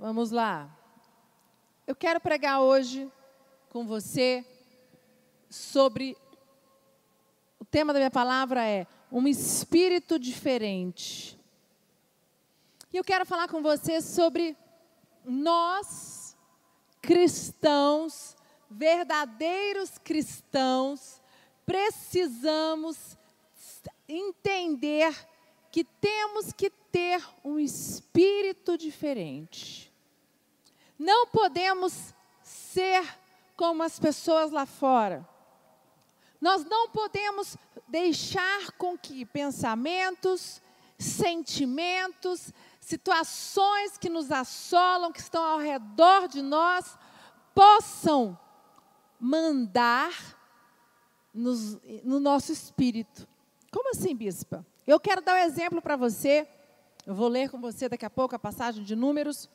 Vamos lá. Eu quero pregar hoje com você sobre. O tema da minha palavra é um espírito diferente. E eu quero falar com você sobre nós, cristãos, verdadeiros cristãos, precisamos entender que temos que ter um espírito diferente. Não podemos ser como as pessoas lá fora. Nós não podemos deixar com que pensamentos, sentimentos, situações que nos assolam, que estão ao redor de nós, possam mandar nos, no nosso espírito. Como assim, bispa? Eu quero dar um exemplo para você. Eu vou ler com você daqui a pouco a passagem de Números,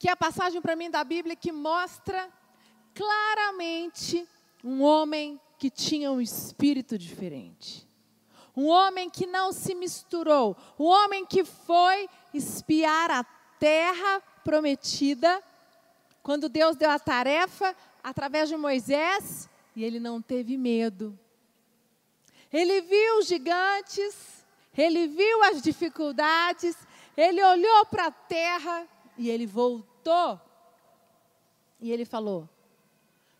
que é a passagem para mim da Bíblia que mostra claramente um homem que tinha um espírito diferente. Um homem que não se misturou, um homem que foi espiar a terra prometida, quando Deus deu a tarefa através de Moisés, e ele não teve medo. Ele viu os gigantes, ele viu as dificuldades, ele olhou para a terra e ele voltou. E ele falou: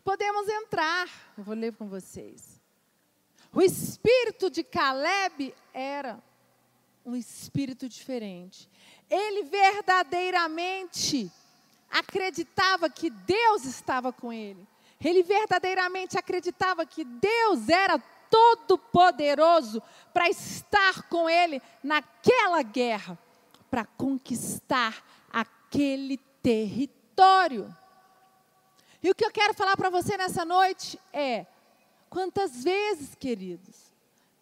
Podemos entrar. Eu vou ler com vocês. O espírito de Caleb era um espírito diferente. Ele verdadeiramente acreditava que Deus estava com ele. Ele verdadeiramente acreditava que Deus era todo-poderoso para estar com ele naquela guerra, para conquistar aquele território. E o que eu quero falar para você nessa noite é: quantas vezes, queridos,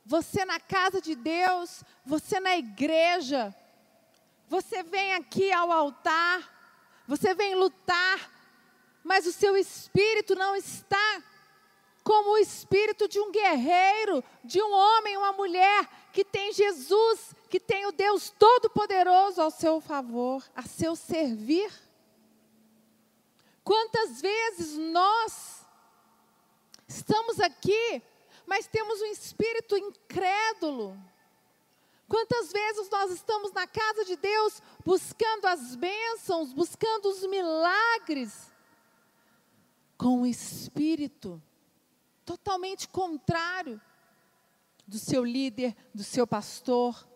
você na casa de Deus, você na igreja, você vem aqui ao altar, você vem lutar, mas o seu espírito não está como o espírito de um guerreiro, de um homem, uma mulher que tem Jesus, que tem o Deus Todo-Poderoso ao seu favor, a seu servir. Quantas vezes nós estamos aqui, mas temos um espírito incrédulo? Quantas vezes nós estamos na casa de Deus buscando as bênçãos, buscando os milagres, com o espírito totalmente contrário do seu líder, do seu pastor.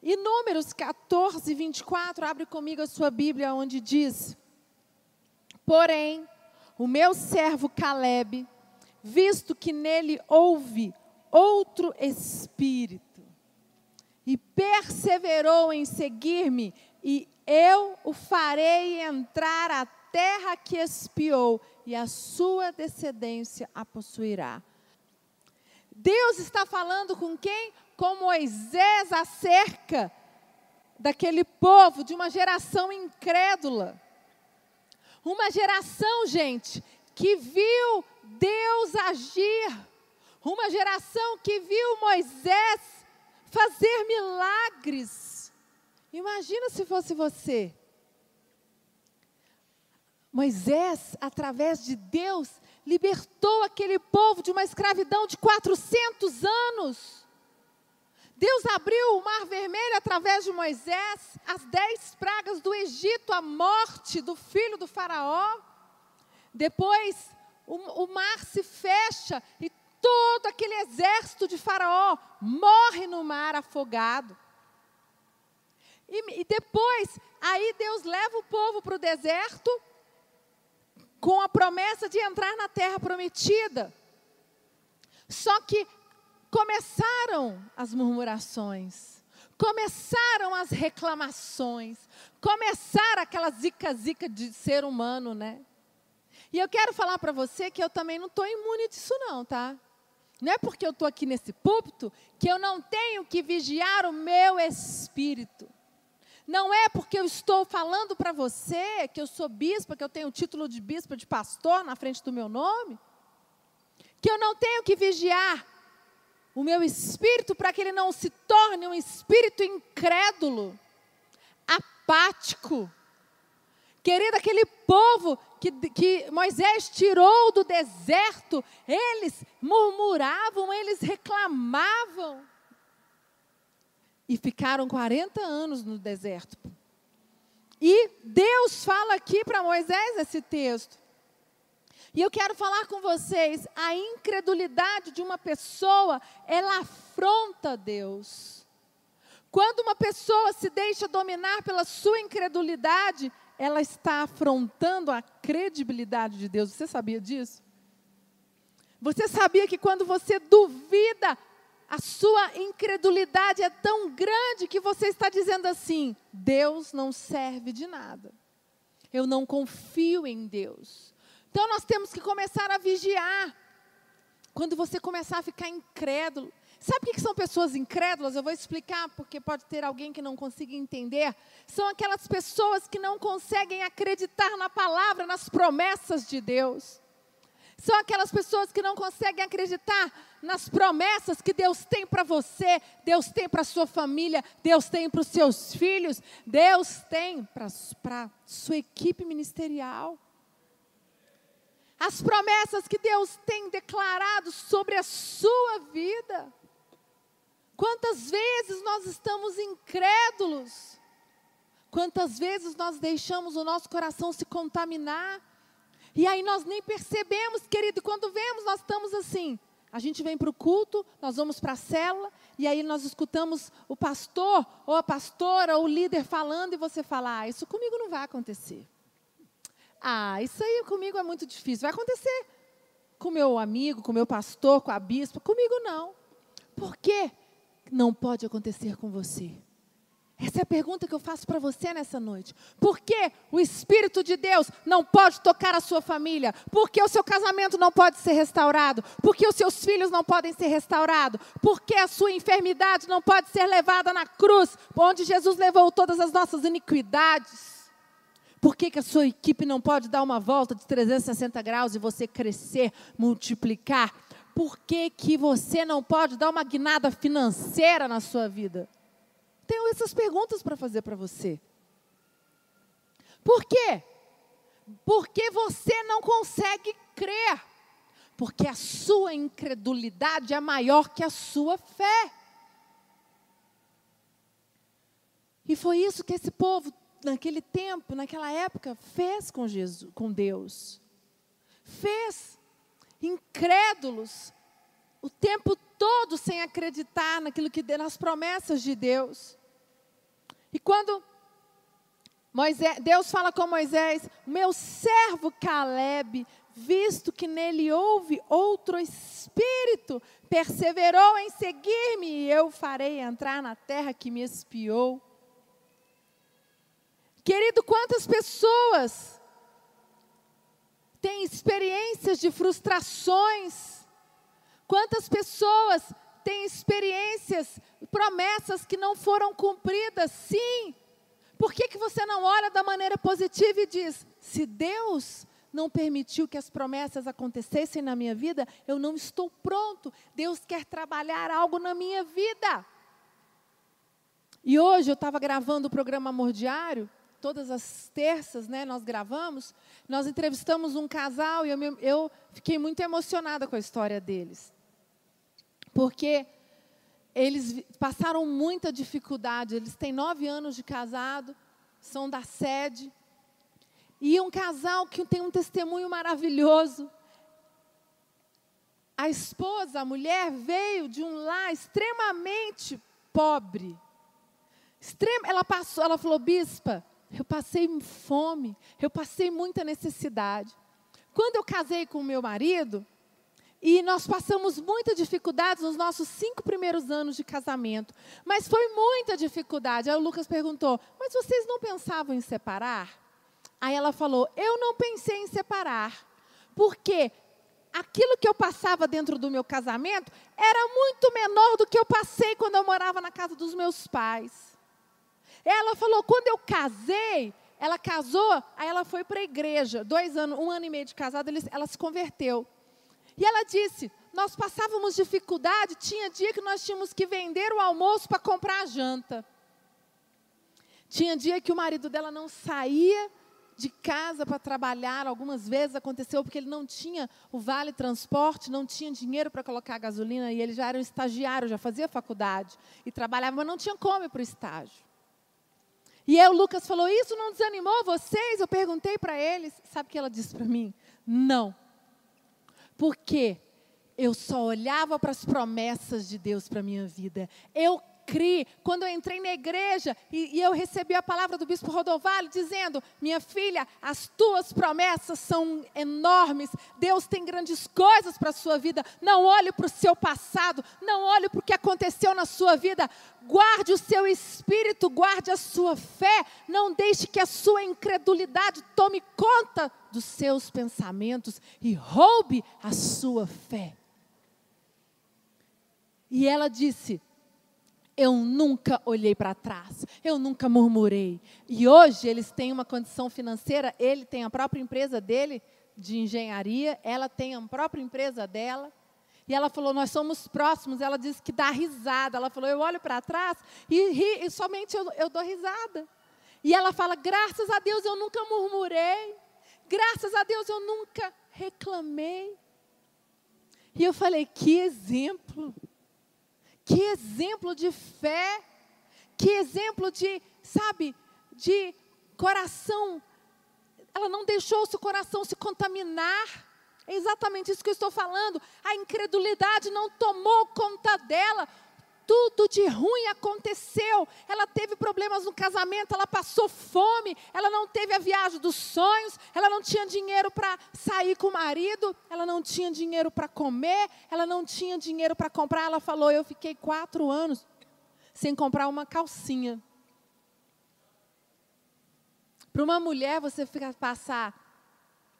E Números 14, 24, abre comigo a sua Bíblia, onde diz: Porém, o meu servo Caleb, visto que nele houve outro espírito, e perseverou em seguir-me, e eu o farei entrar a terra que espiou, e a sua descendência a possuirá. Deus está falando com quem? Com Moisés acerca daquele povo, de uma geração incrédula. Uma geração, gente, que viu Deus agir. Uma geração que viu Moisés fazer milagres. Imagina se fosse você. Moisés, através de Deus, libertou aquele povo de uma escravidão de 400 anos. Deus abriu o mar vermelho através de Moisés, as dez pragas do Egito, a morte do filho do Faraó. Depois, o, o mar se fecha e todo aquele exército de Faraó morre no mar afogado. E, e depois, aí Deus leva o povo para o deserto com a promessa de entrar na terra prometida. Só que começaram as murmurações, começaram as reclamações, começaram aquela zica-zica de ser humano, né? E eu quero falar para você que eu também não estou imune disso, não, tá? Não é porque eu estou aqui nesse púlpito que eu não tenho que vigiar o meu espírito. Não é porque eu estou falando para você que eu sou bispa, que eu tenho o título de bispa, de pastor na frente do meu nome, que eu não tenho que vigiar o meu espírito para que ele não se torne um espírito incrédulo, apático. Querido, aquele povo que, que Moisés tirou do deserto, eles murmuravam, eles reclamavam. E ficaram 40 anos no deserto. E Deus fala aqui para Moisés esse texto. E eu quero falar com vocês, a incredulidade de uma pessoa, ela afronta Deus. Quando uma pessoa se deixa dominar pela sua incredulidade, ela está afrontando a credibilidade de Deus. Você sabia disso? Você sabia que quando você duvida, a sua incredulidade é tão grande que você está dizendo assim: Deus não serve de nada. Eu não confio em Deus. Então nós temos que começar a vigiar. Quando você começar a ficar incrédulo, Sabe o que são pessoas incrédulas? Eu vou explicar, porque pode ter alguém que não consiga entender. São aquelas pessoas que não conseguem acreditar na palavra, nas promessas de Deus. São aquelas pessoas que não conseguem acreditar nas promessas que Deus tem para você, Deus tem para a sua família, Deus tem para os seus filhos, Deus tem para a sua equipe ministerial. As promessas que Deus tem declarado sobre a sua vida. Quantas vezes nós estamos incrédulos? Quantas vezes nós deixamos o nosso coração se contaminar? E aí nós nem percebemos, querido, quando vemos, nós estamos assim. A gente vem para o culto, nós vamos para a célula, e aí nós escutamos o pastor, ou a pastora, ou o líder falando, e você fala: ah, isso comigo não vai acontecer. Ah, isso aí comigo é muito difícil. Vai acontecer com meu amigo, com meu pastor, com a bispa, comigo não. Por quê? não pode acontecer com você? Essa é a pergunta que eu faço para você nessa noite. Por que o Espírito de Deus não pode tocar a sua família? Por que o seu casamento não pode ser restaurado? Por que os seus filhos não podem ser restaurados? Por que a sua enfermidade não pode ser levada na cruz, onde Jesus levou todas as nossas iniquidades? Por que, que a sua equipe não pode dar uma volta de 360 graus e você crescer, multiplicar? por que, que você não pode dar uma guinada financeira na sua vida? Tenho essas perguntas para fazer para você. Por quê? Porque você não consegue crer. Porque a sua incredulidade é maior que a sua fé. E foi isso que esse povo, naquele tempo, naquela época, fez com Jesus, com Deus. Fez incrédulos, o tempo todo sem acreditar naquilo que nas promessas de Deus. E quando Moisés, Deus fala com Moisés: "Meu servo Caleb, visto que nele houve outro espírito, perseverou em seguir-me, e eu farei entrar na terra que me espiou." Querido, quantas pessoas têm experiências de frustrações. Quantas pessoas têm experiências, promessas que não foram cumpridas? Sim. Por que, que você não olha da maneira positiva e diz: se Deus não permitiu que as promessas acontecessem na minha vida, eu não estou pronto. Deus quer trabalhar algo na minha vida. E hoje eu estava gravando o programa Amor Diário todas as terças, né, nós gravamos, nós entrevistamos um casal e eu, eu fiquei muito emocionada com a história deles. Porque eles passaram muita dificuldade, eles têm nove anos de casado, são da sede. E um casal que tem um testemunho maravilhoso. A esposa, a mulher, veio de um lar extremamente pobre. Extrema, ela passou, ela falou, bispa, eu passei fome, eu passei muita necessidade. Quando eu casei com o meu marido, e nós passamos muita dificuldade nos nossos cinco primeiros anos de casamento. Mas foi muita dificuldade. Aí o Lucas perguntou: Mas vocês não pensavam em separar? Aí ela falou: Eu não pensei em separar. Porque aquilo que eu passava dentro do meu casamento era muito menor do que eu passei quando eu morava na casa dos meus pais. Ela falou, quando eu casei, ela casou, aí ela foi para a igreja, dois anos, um ano e meio de casada, ela se converteu. E ela disse, nós passávamos dificuldade, tinha dia que nós tínhamos que vender o almoço para comprar a janta. Tinha dia que o marido dela não saía de casa para trabalhar, algumas vezes aconteceu porque ele não tinha o vale transporte, não tinha dinheiro para colocar gasolina e ele já era um estagiário, já fazia faculdade e trabalhava, mas não tinha como para o estágio. E aí o Lucas falou: Isso não desanimou vocês? Eu perguntei para eles. Sabe o que ela disse para mim? Não. Porque eu só olhava para as promessas de Deus para a minha vida. Eu criei. Quando eu entrei na igreja e, e eu recebi a palavra do bispo Rodovalho dizendo: Minha filha, as tuas promessas são enormes. Deus tem grandes coisas para a sua vida. Não olhe para o seu passado, não olhe para o que aconteceu na sua vida. Guarde o seu espírito, guarde a sua fé. Não deixe que a sua incredulidade tome conta dos seus pensamentos e roube a sua fé. E ela disse: eu nunca olhei para trás, eu nunca murmurei. E hoje eles têm uma condição financeira, ele tem a própria empresa dele de engenharia, ela tem a própria empresa dela. E ela falou: Nós somos próximos. Ela disse que dá risada. Ela falou: Eu olho para trás e, ri, e somente eu, eu dou risada. E ela fala: Graças a Deus eu nunca murmurei. Graças a Deus eu nunca reclamei. E eu falei: Que exemplo. Que exemplo de fé, que exemplo de, sabe, de coração. Ela não deixou o seu coração se contaminar. É exatamente isso que eu estou falando. A incredulidade não tomou conta dela tudo de ruim aconteceu. Ela teve problemas no casamento, ela passou fome, ela não teve a viagem dos sonhos, ela não tinha dinheiro para sair com o marido, ela não tinha dinheiro para comer, ela não tinha dinheiro para comprar. Ela falou: Eu fiquei quatro anos sem comprar uma calcinha. Para uma mulher, você fica passar.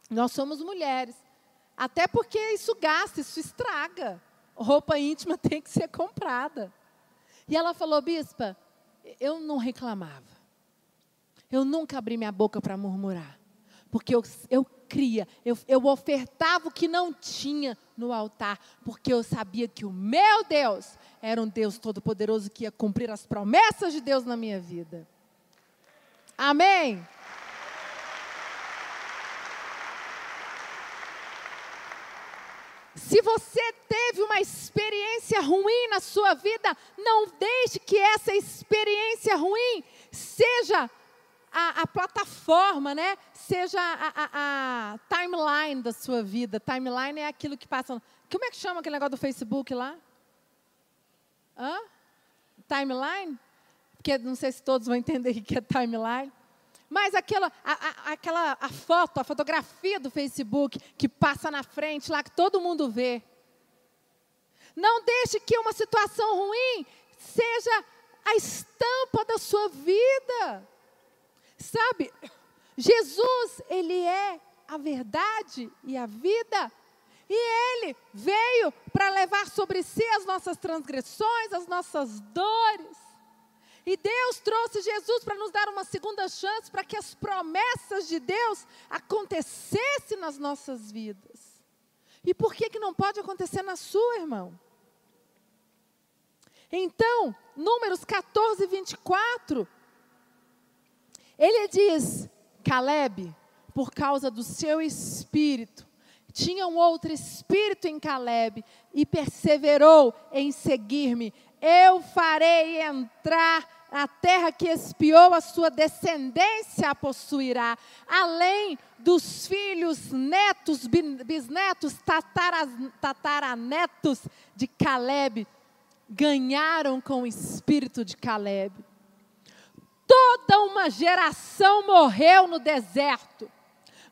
Nós somos mulheres. Até porque isso gasta, isso estraga. Roupa íntima tem que ser comprada. E ela falou, bispa, eu não reclamava. Eu nunca abri minha boca para murmurar. Porque eu, eu cria, eu, eu ofertava o que não tinha no altar. Porque eu sabia que o meu Deus era um Deus todo-poderoso que ia cumprir as promessas de Deus na minha vida. Amém? Se você teve uma experiência ruim na sua vida, não deixe que essa experiência ruim seja a, a plataforma, né? Seja a, a, a, timeline da sua vida. Timeline é aquilo que passa. Como é que chama aquele negócio do Facebook lá? Hã? Timeline? Porque não sei se todos vão entender o que é timeline. Mas aquela, a, a, aquela a foto, a fotografia do Facebook que passa na frente lá, que todo mundo vê. Não deixe que uma situação ruim seja a estampa da sua vida. Sabe, Jesus, Ele é a verdade e a vida. E Ele veio para levar sobre si as nossas transgressões, as nossas dores. E Deus trouxe Jesus para nos dar uma segunda chance para que as promessas de Deus acontecessem nas nossas vidas. E por que, que não pode acontecer na sua, irmão? Então, Números 14, 24, ele diz: Caleb, por causa do seu espírito, tinha um outro espírito em Caleb e perseverou em seguir-me. Eu farei entrar a terra que espiou a sua descendência a possuirá, além dos filhos, netos, bisnetos, tataranetos de Caleb, ganharam com o espírito de Caleb. Toda uma geração morreu no deserto,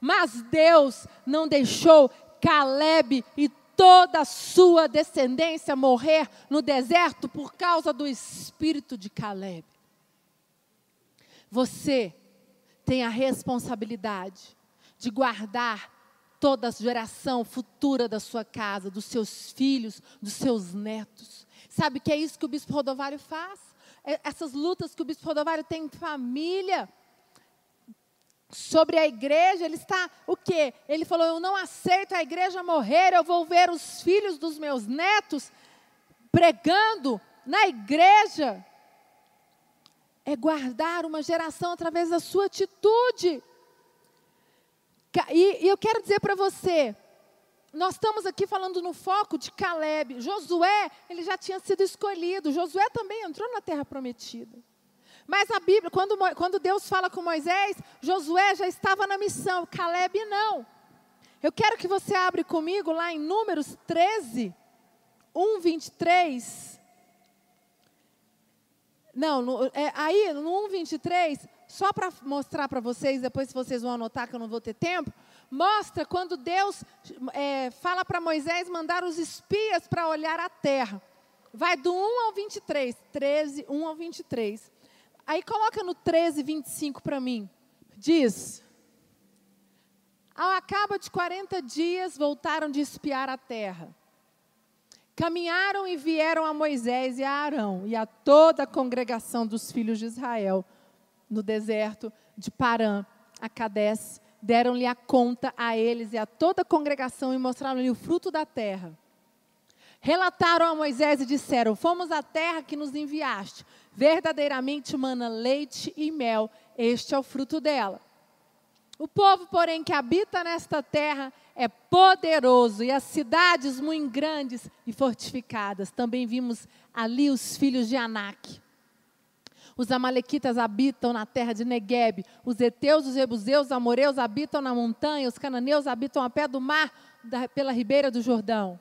mas Deus não deixou Caleb e toda a sua descendência morrer no deserto por causa do espírito de Caleb. Você tem a responsabilidade de guardar toda a geração futura da sua casa, dos seus filhos, dos seus netos. Sabe que é isso que o bispo Rodovário faz? É essas lutas que o bispo Rodovário tem em família sobre a igreja, ele está o quê? Ele falou: "Eu não aceito a igreja morrer, eu vou ver os filhos dos meus netos pregando na igreja". é guardar uma geração através da sua atitude. E, e eu quero dizer para você, nós estamos aqui falando no foco de Caleb. Josué, ele já tinha sido escolhido. Josué também entrou na terra prometida. Mas a Bíblia, quando, quando Deus fala com Moisés, Josué já estava na missão, Caleb não. Eu quero que você abra comigo lá em Números 13, 1, 23. Não, no, é, aí no 1, 23, só para mostrar para vocês, depois vocês vão anotar que eu não vou ter tempo, mostra quando Deus é, fala para Moisés mandar os espias para olhar a terra. Vai do 1 ao 23, 13, 1 ao 23. Aí coloca no 13, 25 para mim. Diz: Ao acaba de 40 dias, voltaram de espiar a terra. Caminharam e vieram a Moisés e a Arão e a toda a congregação dos filhos de Israel no deserto de Parã, a Cades, deram-lhe a conta a eles e a toda a congregação e mostraram-lhe o fruto da terra. Relataram a Moisés e disseram: Fomos à terra que nos enviaste. Verdadeiramente mana leite e mel, este é o fruto dela. O povo, porém, que habita nesta terra é poderoso e as cidades muito grandes e fortificadas. Também vimos ali os filhos de Anak. Os amalequitas habitam na terra de Negueb, os heteus, os jebuseus, os amoreus habitam na montanha, os cananeus habitam a pé do mar, da, pela ribeira do Jordão.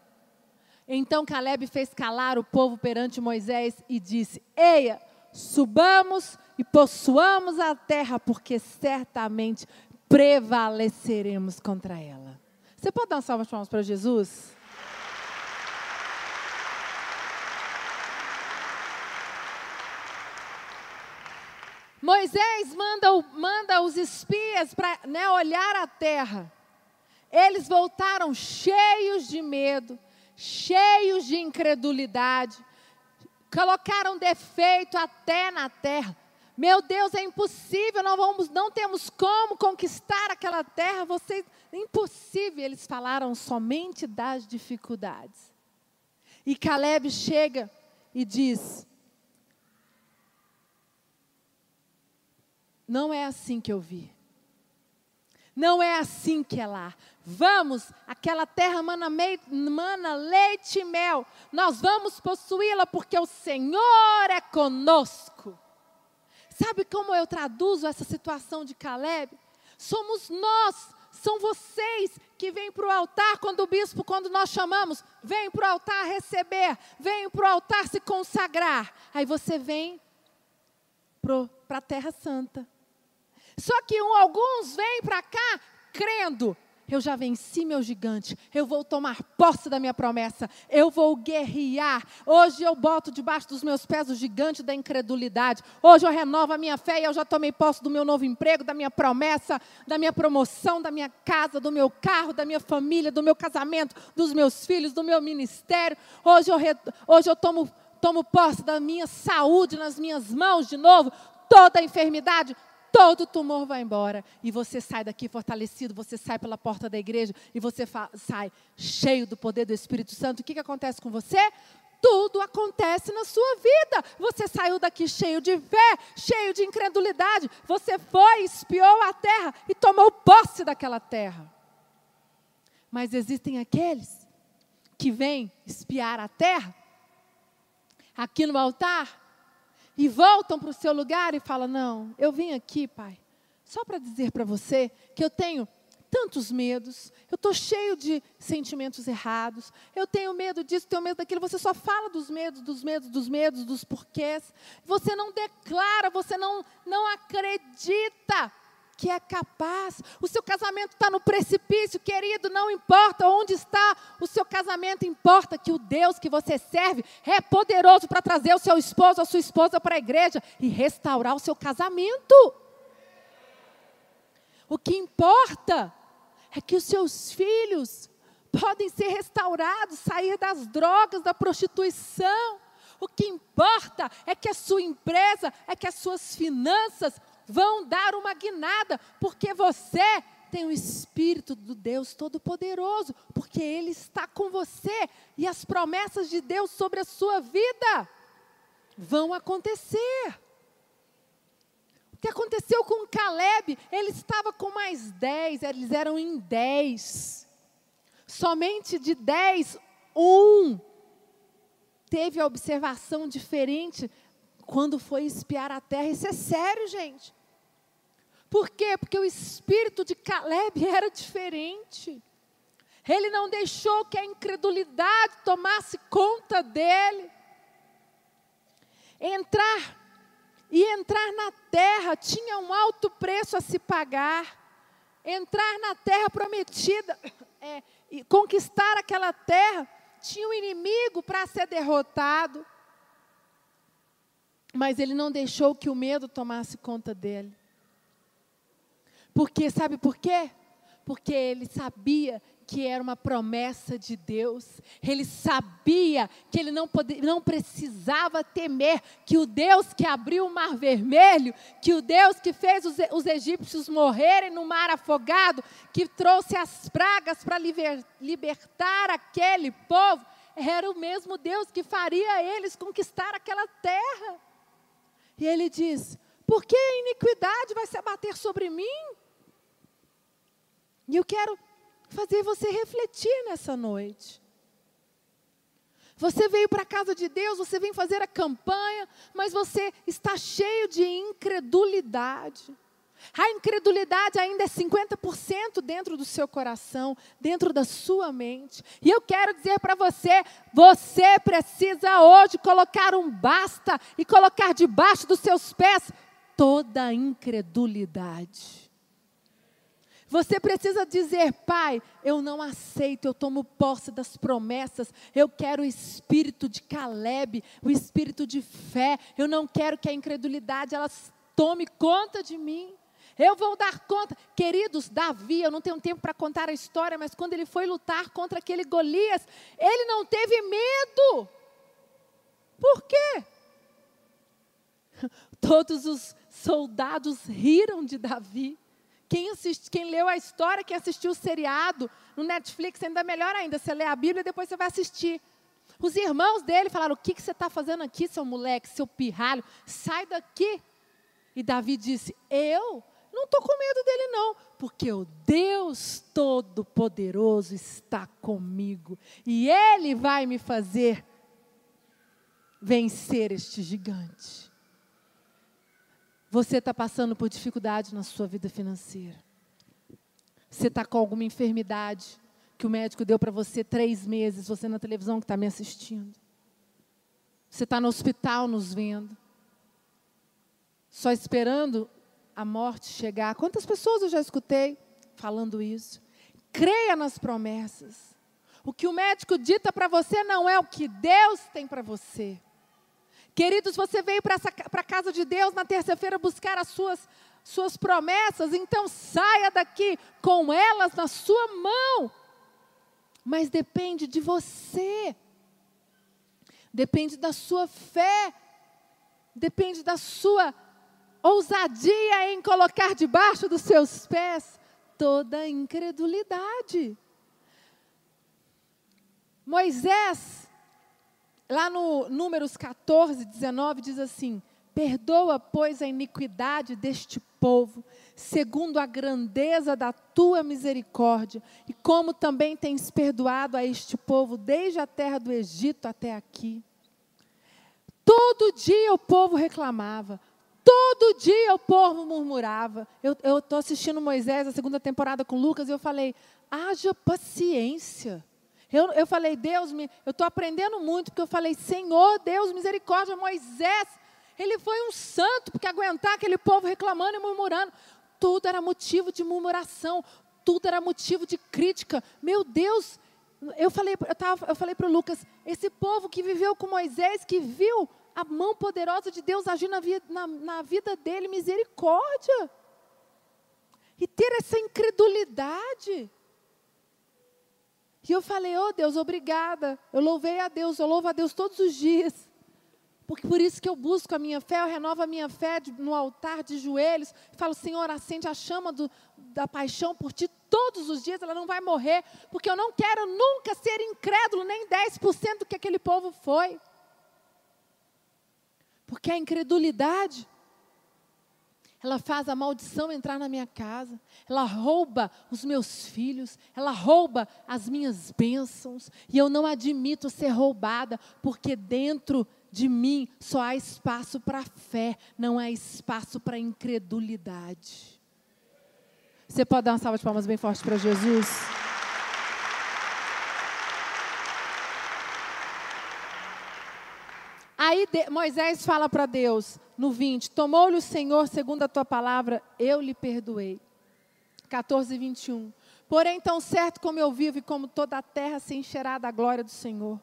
Então Caleb fez calar o povo perante Moisés e disse: Eia, subamos e possuamos a terra, porque certamente prevaleceremos contra ela. Você pode dar uma salva de palmas para Jesus? Moisés manda, manda os espias para né, olhar a terra. Eles voltaram cheios de medo, cheios de incredulidade, colocaram defeito até na terra. Meu Deus, é impossível, não, vamos, não temos como conquistar aquela terra. Vocês, impossível. Eles falaram somente das dificuldades. E Caleb chega e diz: Não é assim que eu vi. Não é assim que é lá. Vamos, aquela terra mana, mana leite e mel. Nós vamos possuí-la porque o Senhor é conosco. Sabe como eu traduzo essa situação de Caleb? Somos nós, são vocês que vêm para o altar quando o bispo, quando nós chamamos, vem para o altar receber, vem para o altar se consagrar. Aí você vem para a Terra Santa. Só que um, alguns vêm para cá crendo, eu já venci meu gigante, eu vou tomar posse da minha promessa, eu vou guerrear. Hoje eu boto debaixo dos meus pés o gigante da incredulidade. Hoje eu renovo a minha fé e eu já tomei posse do meu novo emprego, da minha promessa, da minha promoção, da minha casa, do meu carro, da minha família, do meu casamento, dos meus filhos, do meu ministério. Hoje eu, hoje eu tomo, tomo posse da minha saúde nas minhas mãos de novo. Toda enfermidade, todo tumor vai embora e você sai daqui fortalecido, você sai pela porta da igreja e você sai cheio do poder do Espírito Santo. O que, que acontece com você? Tudo acontece na sua vida. Você saiu daqui cheio de fé, cheio de incredulidade. Você foi, espiou a terra e tomou posse daquela terra. Mas existem aqueles que vêm espiar a terra aqui no altar e voltam para o seu lugar e falam: Não, eu vim aqui, pai, só para dizer para você que eu tenho tantos medos, eu estou cheio de sentimentos errados, eu tenho medo disso, tenho medo daquilo. Você só fala dos medos, dos medos, dos medos, dos porquês. Você não declara, você não, não acredita que é capaz. O seu casamento está no precipício, querido, não importa onde está o seu casamento, importa que o Deus que você serve é poderoso para trazer o seu esposo, a sua esposa para a igreja e restaurar o seu casamento. O que importa é que os seus filhos podem ser restaurados, sair das drogas, da prostituição. O que importa é que a sua empresa, é que as suas finanças vão dar uma guinada, porque você tem o Espírito do Deus Todo-Poderoso, porque Ele está com você e as promessas de Deus sobre a sua vida vão acontecer. que aconteceu com Caleb? Ele estava com mais dez, eles eram em dez. Somente de dez, um teve a observação diferente quando foi espiar a terra. Isso é sério, gente. Por quê? Porque o espírito de Caleb era diferente. Ele não deixou que a incredulidade tomasse conta dele. Entrar e entrar na terra tinha um alto preço a se pagar. Entrar na terra prometida é, e conquistar aquela terra tinha um inimigo para ser derrotado. Mas ele não deixou que o medo tomasse conta dele. Porque, sabe por quê? Porque ele sabia que era uma promessa de Deus. Ele sabia que ele não, podia, não precisava temer que o Deus que abriu o mar vermelho, que o Deus que fez os, os egípcios morrerem no mar afogado, que trouxe as pragas para liber, libertar aquele povo, era o mesmo Deus que faria eles conquistar aquela terra. E ele diz: por que a iniquidade vai se abater sobre mim? E eu quero fazer você refletir nessa noite. Você veio para a casa de Deus, você vem fazer a campanha, mas você está cheio de incredulidade. A incredulidade ainda é 50% dentro do seu coração, dentro da sua mente. E eu quero dizer para você: você precisa hoje colocar um basta e colocar debaixo dos seus pés toda a incredulidade. Você precisa dizer, Pai, eu não aceito, eu tomo posse das promessas, eu quero o espírito de Caleb, o espírito de fé, eu não quero que a incredulidade ela tome conta de mim. Eu vou dar conta. Queridos, Davi, eu não tenho tempo para contar a história, mas quando ele foi lutar contra aquele Golias, ele não teve medo. Por quê? Todos os soldados riram de Davi. Quem, quem leu a história, quem assistiu o seriado no Netflix, ainda melhor ainda. Você lê a Bíblia e depois você vai assistir. Os irmãos dele falaram: O que, que você está fazendo aqui, seu moleque, seu pirralho? Sai daqui. E Davi disse: Eu não estou com medo dele, não, porque o Deus Todo-Poderoso está comigo e Ele vai me fazer vencer este gigante. Você está passando por dificuldade na sua vida financeira. Você está com alguma enfermidade que o médico deu para você três meses, você na televisão que está me assistindo. Você está no hospital nos vendo. Só esperando a morte chegar. Quantas pessoas eu já escutei falando isso? Creia nas promessas. O que o médico dita para você não é o que Deus tem para você. Queridos, você veio para a casa de Deus na terça-feira buscar as suas, suas promessas, então saia daqui com elas na sua mão. Mas depende de você, depende da sua fé, depende da sua ousadia em colocar debaixo dos seus pés toda a incredulidade. Moisés Lá no Números 14, 19, diz assim: Perdoa, pois, a iniquidade deste povo, segundo a grandeza da tua misericórdia, e como também tens perdoado a este povo desde a terra do Egito até aqui. Todo dia o povo reclamava, todo dia o povo murmurava. Eu estou assistindo Moisés, a segunda temporada com Lucas, e eu falei: haja paciência. Eu, eu falei, Deus, me, eu estou aprendendo muito, porque eu falei, Senhor, Deus, misericórdia, Moisés, ele foi um santo, porque aguentar aquele povo reclamando e murmurando, tudo era motivo de murmuração, tudo era motivo de crítica. Meu Deus, eu falei, eu, tava, eu falei para o Lucas, esse povo que viveu com Moisés, que viu a mão poderosa de Deus agir na, na, na vida dele, misericórdia. E ter essa incredulidade. E eu falei, oh Deus, obrigada. Eu louvei a Deus, eu louvo a Deus todos os dias. Porque por isso que eu busco a minha fé, eu renovo a minha fé no altar de joelhos. Falo, Senhor, acende a chama do, da paixão por ti todos os dias, ela não vai morrer. Porque eu não quero nunca ser incrédulo, nem 10% do que aquele povo foi. Porque a incredulidade, ela faz a maldição entrar na minha casa, ela rouba os meus filhos, ela rouba as minhas bênçãos, e eu não admito ser roubada, porque dentro de mim só há espaço para fé, não há espaço para incredulidade. Você pode dar uma salva de palmas bem forte para Jesus? Aí Moisés fala para Deus, no 20: Tomou-lhe o Senhor, segundo a tua palavra, eu lhe perdoei. 14, 21. Porém, tão certo como eu vivo e como toda a terra se encherá da glória do Senhor,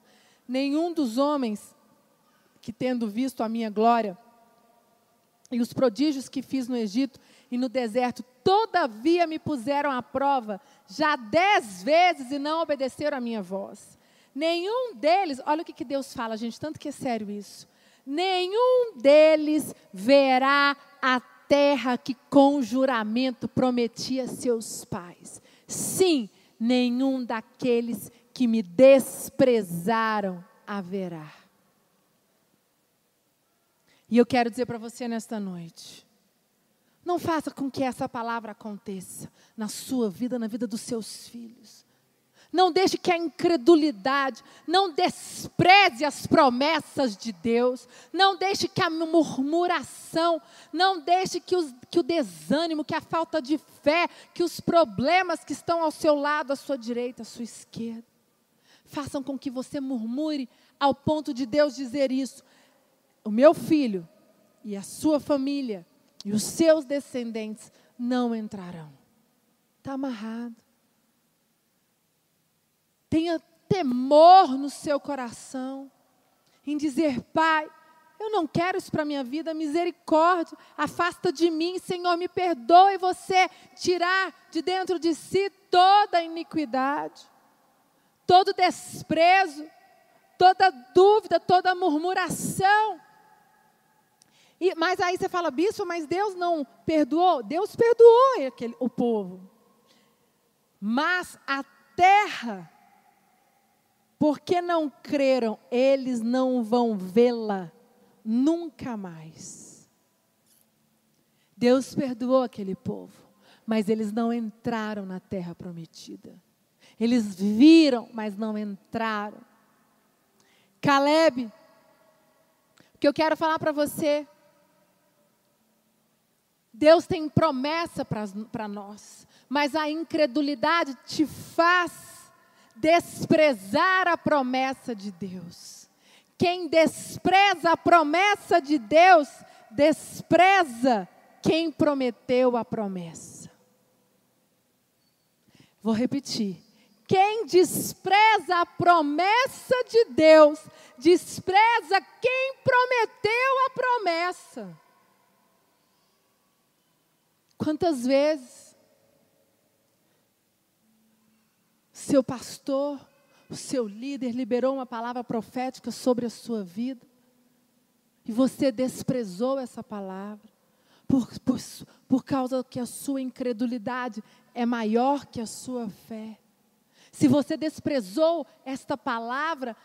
nenhum dos homens que, tendo visto a minha glória e os prodígios que fiz no Egito e no deserto, todavia me puseram à prova já dez vezes e não obedeceram a minha voz. Nenhum deles, olha o que, que Deus fala, gente, tanto que é sério isso. Nenhum deles verá a terra que com juramento prometia seus pais. Sim, nenhum daqueles que me desprezaram haverá. E eu quero dizer para você nesta noite: não faça com que essa palavra aconteça na sua vida, na vida dos seus filhos. Não deixe que a incredulidade, não despreze as promessas de Deus, não deixe que a murmuração, não deixe que, os, que o desânimo, que a falta de fé, que os problemas que estão ao seu lado, à sua direita, à sua esquerda, façam com que você murmure ao ponto de Deus dizer isso. O meu filho e a sua família e os seus descendentes não entrarão. Está amarrado. Tenha temor no seu coração em dizer: Pai, eu não quero isso para a minha vida, misericórdia, afasta de mim, Senhor, me perdoe você tirar de dentro de si toda a iniquidade, todo desprezo, toda dúvida, toda murmuração. E, mas aí você fala, bispo, mas Deus não perdoou? Deus perdoou aquele, o povo. Mas a terra porque não creram, eles não vão vê-la nunca mais. Deus perdoou aquele povo, mas eles não entraram na terra prometida. Eles viram, mas não entraram. Caleb, o que eu quero falar para você, Deus tem promessa para nós, mas a incredulidade te faz desprezar a promessa de Deus. Quem despreza a promessa de Deus, despreza quem prometeu a promessa. Vou repetir. Quem despreza a promessa de Deus, despreza quem prometeu a promessa. Quantas vezes seu pastor, o seu líder liberou uma palavra profética sobre a sua vida, e você desprezou essa palavra, por, por, por causa que a sua incredulidade é maior que a sua fé. Se você desprezou esta palavra,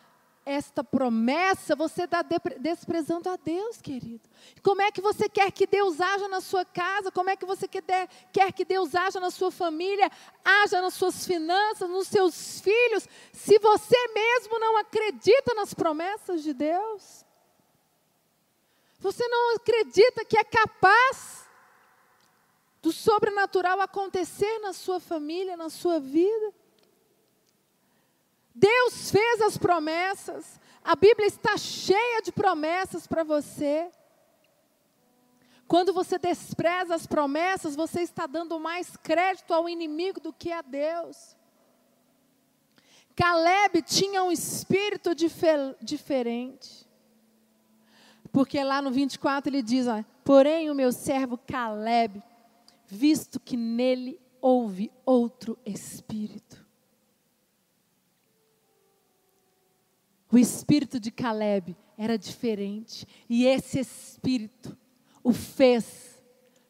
esta promessa, você está desprezando a Deus, querido. Como é que você quer que Deus haja na sua casa? Como é que você quer que Deus haja na sua família, haja nas suas finanças, nos seus filhos, se você mesmo não acredita nas promessas de Deus? Você não acredita que é capaz do sobrenatural acontecer na sua família, na sua vida? Deus fez as promessas. A Bíblia está cheia de promessas para você. Quando você despreza as promessas, você está dando mais crédito ao inimigo do que a Deus. Caleb tinha um espírito difer diferente. Porque lá no 24 ele diz: ó, Porém, o meu servo Caleb, visto que nele houve outro espírito. O espírito de Caleb era diferente. E esse espírito o fez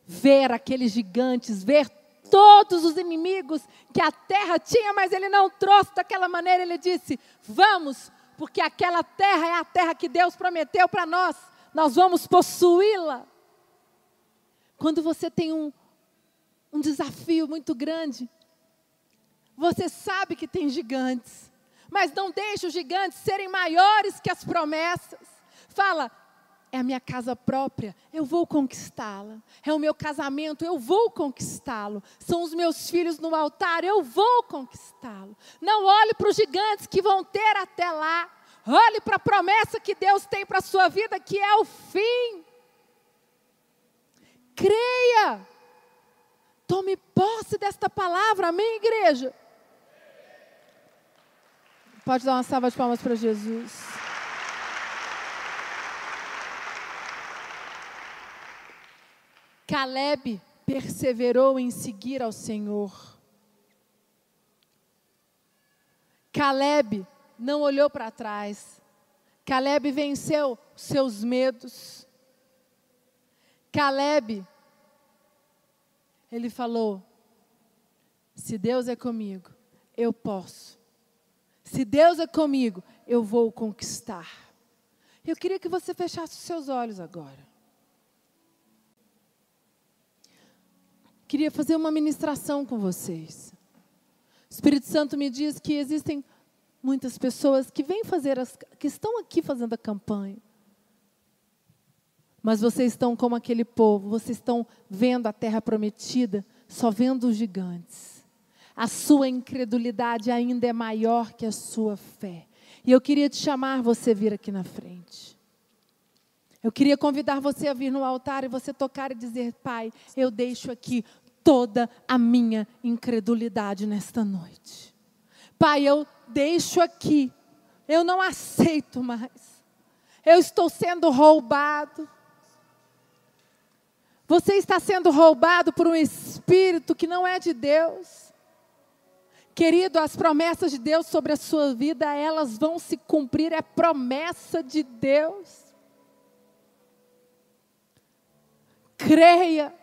ver aqueles gigantes, ver todos os inimigos que a terra tinha, mas ele não trouxe daquela maneira. Ele disse: Vamos, porque aquela terra é a terra que Deus prometeu para nós, nós vamos possuí-la. quando você tem um, um desafio muito grande, você sabe que tem gigantes, mas não deixe os gigantes serem maiores que as promessas. Fala, é a minha casa própria, eu vou conquistá-la. É o meu casamento, eu vou conquistá-lo. São os meus filhos no altar, eu vou conquistá-lo. Não olhe para os gigantes que vão ter até lá. Olhe para a promessa que Deus tem para a sua vida, que é o fim. Creia. Tome posse desta palavra, amém, igreja? Pode dar uma salva de palmas para Jesus. Caleb perseverou em seguir ao Senhor. Caleb não olhou para trás. Caleb venceu seus medos. Caleb, ele falou: se Deus é comigo, eu posso. Se Deus é comigo, eu vou conquistar. Eu queria que você fechasse os seus olhos agora. Queria fazer uma ministração com vocês. O Espírito Santo me diz que existem muitas pessoas que vêm fazer as, que estão aqui fazendo a campanha. Mas vocês estão como aquele povo, vocês estão vendo a terra prometida, só vendo os gigantes. A sua incredulidade ainda é maior que a sua fé. E eu queria te chamar você vir aqui na frente. Eu queria convidar você a vir no altar e você tocar e dizer: Pai, eu deixo aqui toda a minha incredulidade nesta noite. Pai, eu deixo aqui, eu não aceito mais. Eu estou sendo roubado. Você está sendo roubado por um espírito que não é de Deus. Querido, as promessas de Deus sobre a sua vida, elas vão se cumprir, é promessa de Deus. Creia.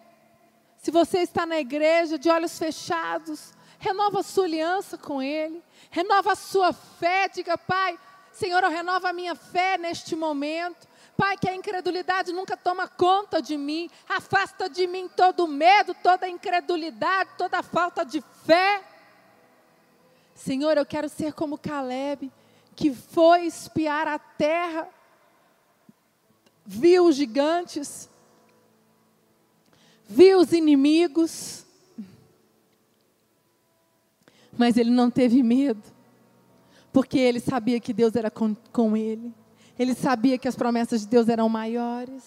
Se você está na igreja de olhos fechados, renova a sua aliança com Ele, renova a sua fé, diga, Pai, Senhor, eu renovo a minha fé neste momento. Pai, que a incredulidade nunca toma conta de mim, afasta de mim todo medo, toda incredulidade, toda falta de fé. Senhor, eu quero ser como Caleb, que foi espiar a terra, viu os gigantes, viu os inimigos, mas ele não teve medo, porque ele sabia que Deus era com, com ele. Ele sabia que as promessas de Deus eram maiores.